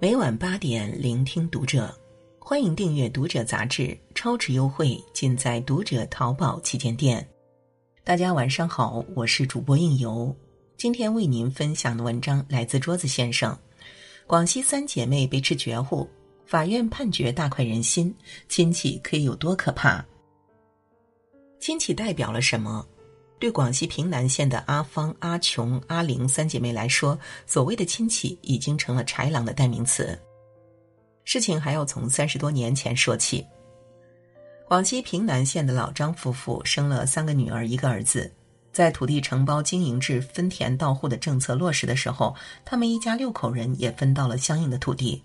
每晚八点，聆听读者。欢迎订阅《读者》杂志，超值优惠尽在《读者》淘宝旗舰店。大家晚上好，我是主播应由。今天为您分享的文章来自桌子先生。广西三姐妹被吃绝户，法院判决大快人心。亲戚可以有多可怕？亲戚代表了什么？对广西平南县的阿芳、阿琼、阿玲三姐妹来说，所谓的亲戚已经成了豺狼的代名词。事情还要从三十多年前说起。广西平南县的老张夫妇生了三个女儿，一个儿子。在土地承包经营制分田到户的政策落实的时候，他们一家六口人也分到了相应的土地。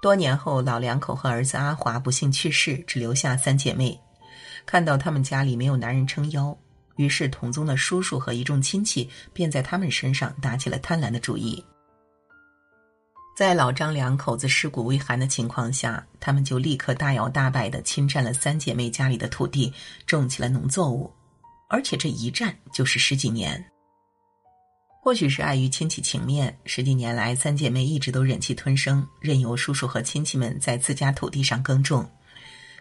多年后，老两口和儿子阿华不幸去世，只留下三姐妹。看到他们家里没有男人撑腰，于是同宗的叔叔和一众亲戚便在他们身上打起了贪婪的主意。在老张两口子尸骨未寒的情况下，他们就立刻大摇大摆的侵占了三姐妹家里的土地，种起了农作物，而且这一占就是十几年。或许是碍于亲戚情面，十几年来三姐妹一直都忍气吞声，任由叔叔和亲戚们在自家土地上耕种。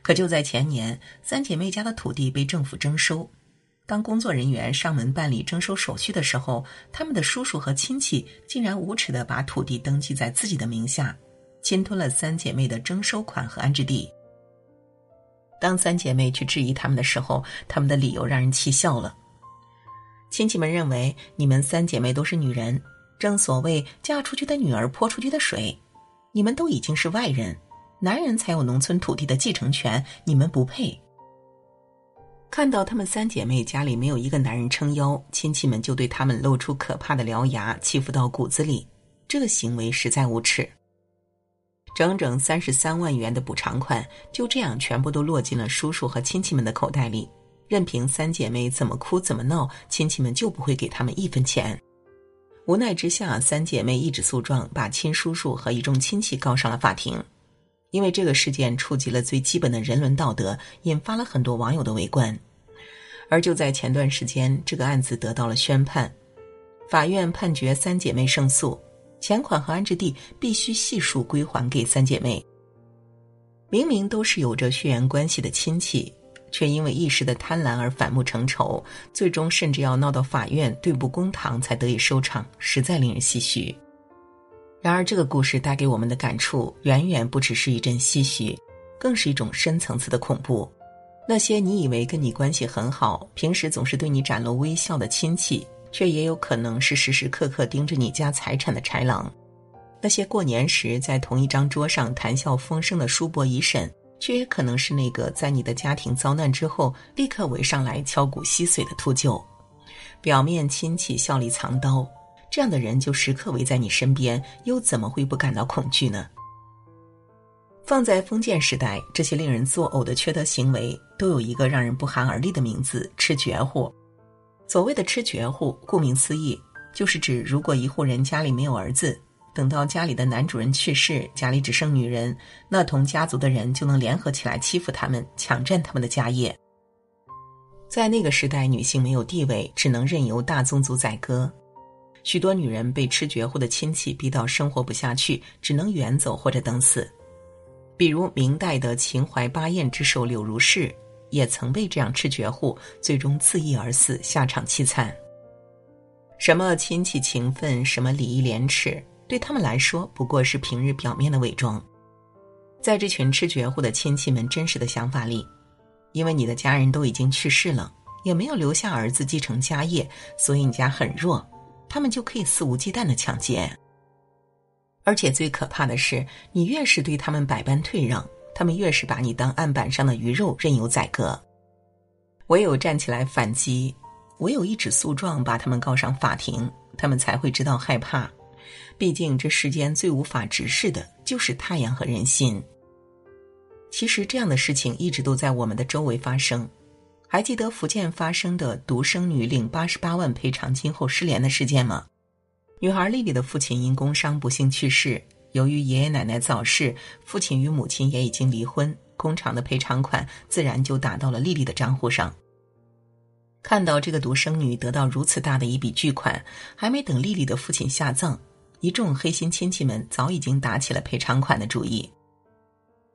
可就在前年，三姐妹家的土地被政府征收。当工作人员上门办理征收手续的时候，他们的叔叔和亲戚竟然无耻的把土地登记在自己的名下，侵吞了三姐妹的征收款和安置地。当三姐妹去质疑他们的时候，他们的理由让人气笑了。亲戚们认为你们三姐妹都是女人，正所谓嫁出去的女儿泼出去的水，你们都已经是外人，男人才有农村土地的继承权，你们不配。看到她们三姐妹家里没有一个男人撑腰，亲戚们就对她们露出可怕的獠牙，欺负到骨子里。这个行为实在无耻。整整三十三万元的补偿款就这样全部都落进了叔叔和亲戚们的口袋里，任凭三姐妹怎么哭怎么闹，亲戚们就不会给他们一分钱。无奈之下，三姐妹一纸诉状，把亲叔叔和一众亲戚告上了法庭。因为这个事件触及了最基本的人伦道德，引发了很多网友的围观。而就在前段时间，这个案子得到了宣判，法院判决三姐妹胜诉，钱款和安置地必须悉数归还给三姐妹。明明都是有着血缘关系的亲戚，却因为一时的贪婪而反目成仇，最终甚至要闹到法院对簿公堂才得以收场，实在令人唏嘘。然而，这个故事带给我们的感触远远不只是一阵唏嘘，更是一种深层次的恐怖。那些你以为跟你关系很好、平时总是对你展露微笑的亲戚，却也有可能是时时刻刻盯着你家财产的豺狼；那些过年时在同一张桌上谈笑风生的叔伯姨婶，却也可能是那个在你的家庭遭难之后立刻围上来敲骨吸髓的秃鹫。表面亲戚笑里藏刀。这样的人就时刻围在你身边，又怎么会不感到恐惧呢？放在封建时代，这些令人作呕的缺德行为，都有一个让人不寒而栗的名字——吃绝户。所谓的吃绝户，顾名思义，就是指如果一户人家里没有儿子，等到家里的男主人去世，家里只剩女人，那同家族的人就能联合起来欺负他们，抢占他们的家业。在那个时代，女性没有地位，只能任由大宗族宰割。许多女人被吃绝户的亲戚逼到生活不下去，只能远走或者等死。比如明代的秦淮八艳之首柳如是，也曾被这样吃绝户，最终自缢而死，下场凄惨。什么亲戚情分，什么礼义廉耻，对他们来说不过是平日表面的伪装。在这群吃绝户的亲戚们真实的想法里，因为你的家人都已经去世了，也没有留下儿子继承家业，所以你家很弱。他们就可以肆无忌惮的抢劫，而且最可怕的是，你越是对他们百般退让，他们越是把你当案板上的鱼肉，任由宰割。唯有站起来反击，唯有一纸诉状把他们告上法庭，他们才会知道害怕。毕竟这世间最无法直视的就是太阳和人心。其实这样的事情一直都在我们的周围发生。还记得福建发生的独生女领八十八万赔偿金后失联的事件吗？女孩丽丽的父亲因工伤不幸去世，由于爷爷奶奶早逝，父亲与母亲也已经离婚，工厂的赔偿款自然就打到了丽丽的账户上。看到这个独生女得到如此大的一笔巨款，还没等丽丽的父亲下葬，一众黑心亲戚们早已经打起了赔偿款的主意。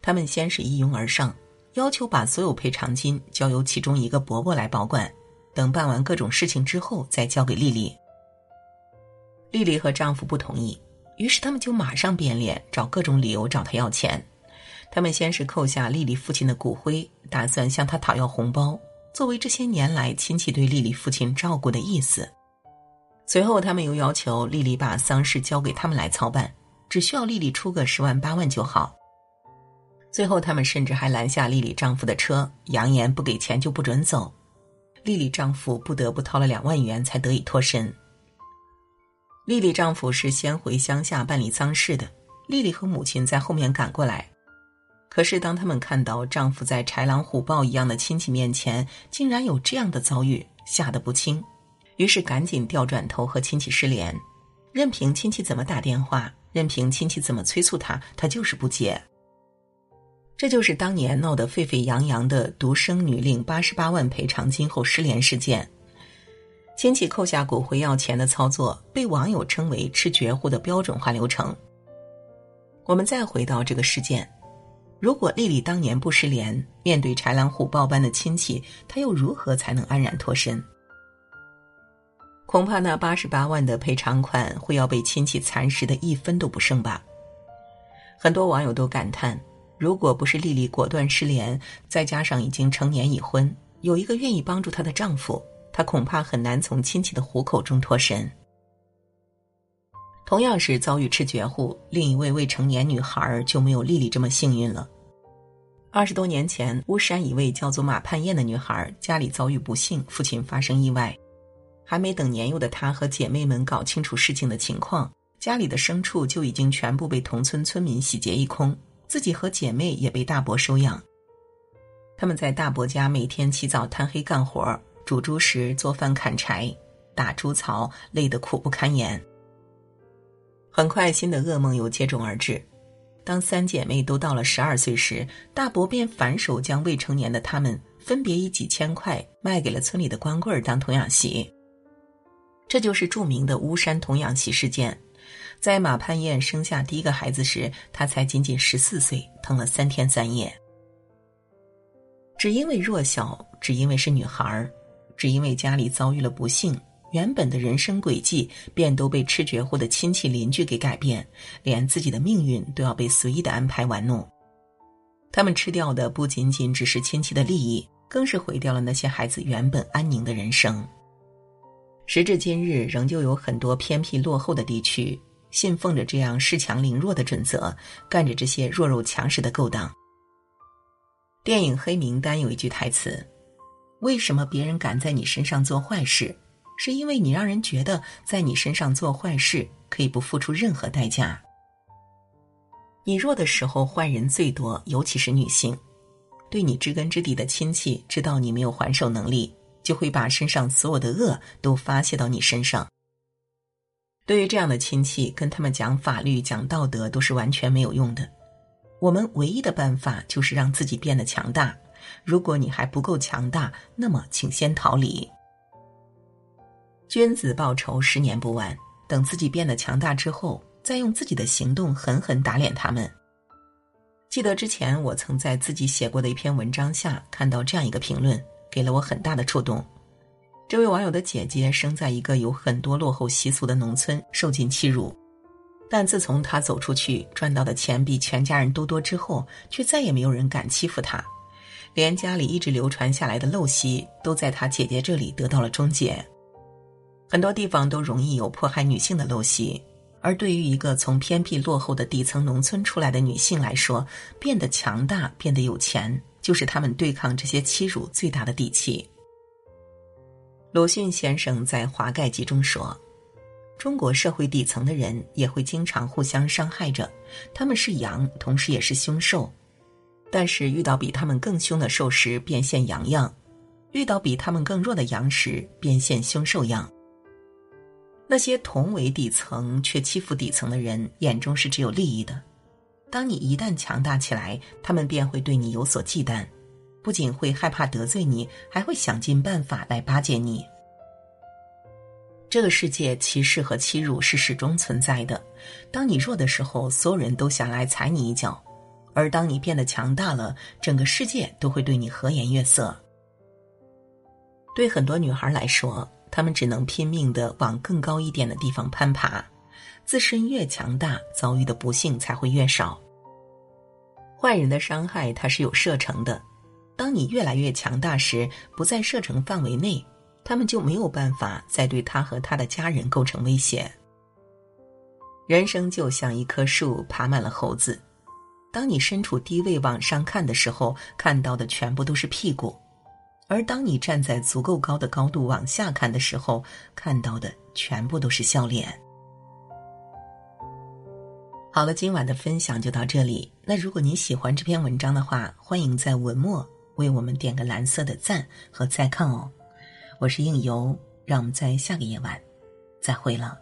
他们先是一拥而上，要求把所有赔偿金交由其中一个伯伯来保管，等办完各种事情之后再交给丽丽。丽丽和丈夫不同意，于是他们就马上变脸，找各种理由找他要钱。他们先是扣下丽丽父亲的骨灰，打算向他讨要红包，作为这些年来亲戚对丽丽父亲照顾的意思。随后，他们又要求丽丽把丧事交给他们来操办，只需要丽丽出个十万八万就好。最后，他们甚至还拦下丽丽丈夫的车，扬言不给钱就不准走。丽丽丈夫不得不掏了两万元才得以脱身。丽丽丈夫是先回乡下办理丧事的，丽丽和母亲在后面赶过来。可是，当他们看到丈夫在豺狼虎豹一样的亲戚面前竟然有这样的遭遇，吓得不轻。于是赶紧调转头和亲戚失联，任凭亲戚怎么打电话，任凭亲戚怎么催促他，他就是不接。这就是当年闹得沸沸扬扬的独生女领八十八万赔偿金后失联事件。亲戚扣下骨灰要钱的操作，被网友称为“吃绝户”的标准化流程。我们再回到这个事件，如果丽丽当年不失联，面对豺狼虎豹般的亲戚，她又如何才能安然脱身？恐怕那八十八万的赔偿款会要被亲戚蚕食的一分都不剩吧。很多网友都感叹，如果不是丽丽果断失联，再加上已经成年已婚，有一个愿意帮助她的丈夫，她恐怕很难从亲戚的虎口中脱身。同样是遭遇吃绝户，另一位未成年女孩就没有丽丽这么幸运了。二十多年前，巫山一位叫做马盼燕的女孩家里遭遇不幸，父亲发生意外。还没等年幼的她和姐妹们搞清楚事情的情况，家里的牲畜就已经全部被同村村民洗劫一空，自己和姐妹也被大伯收养。他们在大伯家每天起早贪黑干活，煮猪食、做饭、砍柴、打猪槽，累得苦不堪言。很快，新的噩梦又接踵而至。当三姐妹都到了十二岁时，大伯便反手将未成年的她们分别以几千块卖给了村里的光棍当童养媳。这就是著名的巫山童养媳事件。在马盼燕生下第一个孩子时，她才仅仅十四岁，疼了三天三夜。只因为弱小，只因为是女孩儿，只因为家里遭遇了不幸，原本的人生轨迹便都被吃绝户的亲戚邻居给改变，连自己的命运都要被随意的安排玩弄。他们吃掉的不仅仅只是亲戚的利益，更是毁掉了那些孩子原本安宁的人生。时至今日，仍旧有很多偏僻落后的地区信奉着这样恃强凌弱的准则，干着这些弱肉强食的勾当。电影《黑名单》有一句台词：“为什么别人敢在你身上做坏事？是因为你让人觉得在你身上做坏事可以不付出任何代价。你弱的时候，坏人最多，尤其是女性。对你知根知底的亲戚知道你没有还手能力。”就会把身上所有的恶都发泄到你身上。对于这样的亲戚，跟他们讲法律、讲道德都是完全没有用的。我们唯一的办法就是让自己变得强大。如果你还不够强大，那么请先逃离。君子报仇，十年不晚。等自己变得强大之后，再用自己的行动狠狠打脸他们。记得之前我曾在自己写过的一篇文章下看到这样一个评论。给了我很大的触动。这位网友的姐姐生在一个有很多落后习俗的农村，受尽欺辱。但自从她走出去，赚到的钱比全家人都多之后，却再也没有人敢欺负她。连家里一直流传下来的陋习，都在她姐姐这里得到了终结。很多地方都容易有迫害女性的陋习，而对于一个从偏僻落后的底层农村出来的女性来说，变得强大，变得有钱。就是他们对抗这些欺辱最大的底气。鲁迅先生在《华盖集》中说：“中国社会底层的人也会经常互相伤害着，他们是羊，同时也是凶兽。但是遇到比他们更凶的兽时，便现羊样；遇到比他们更弱的羊时，便现凶兽样。那些同为底层却欺负底层的人，眼中是只有利益的。”当你一旦强大起来，他们便会对你有所忌惮，不仅会害怕得罪你，还会想尽办法来巴结你。这个世界歧视和欺辱是始终存在的。当你弱的时候，所有人都想来踩你一脚；而当你变得强大了，整个世界都会对你和颜悦色。对很多女孩来说，她们只能拼命的往更高一点的地方攀爬。自身越强大，遭遇的不幸才会越少。坏人的伤害，它是有射程的。当你越来越强大时，不在射程范围内。他们就没有办法再对他和他的家人构成威胁。人生就像一棵树，爬满了猴子。当你身处低位往上看的时候，看到的全部都是屁股；而当你站在足够高的高度往下看的时候，看到的全部都是笑脸。好了，今晚的分享就到这里。那如果您喜欢这篇文章的话，欢迎在文末为我们点个蓝色的赞和再看哦。我是应由，让我们在下个夜晚再会了。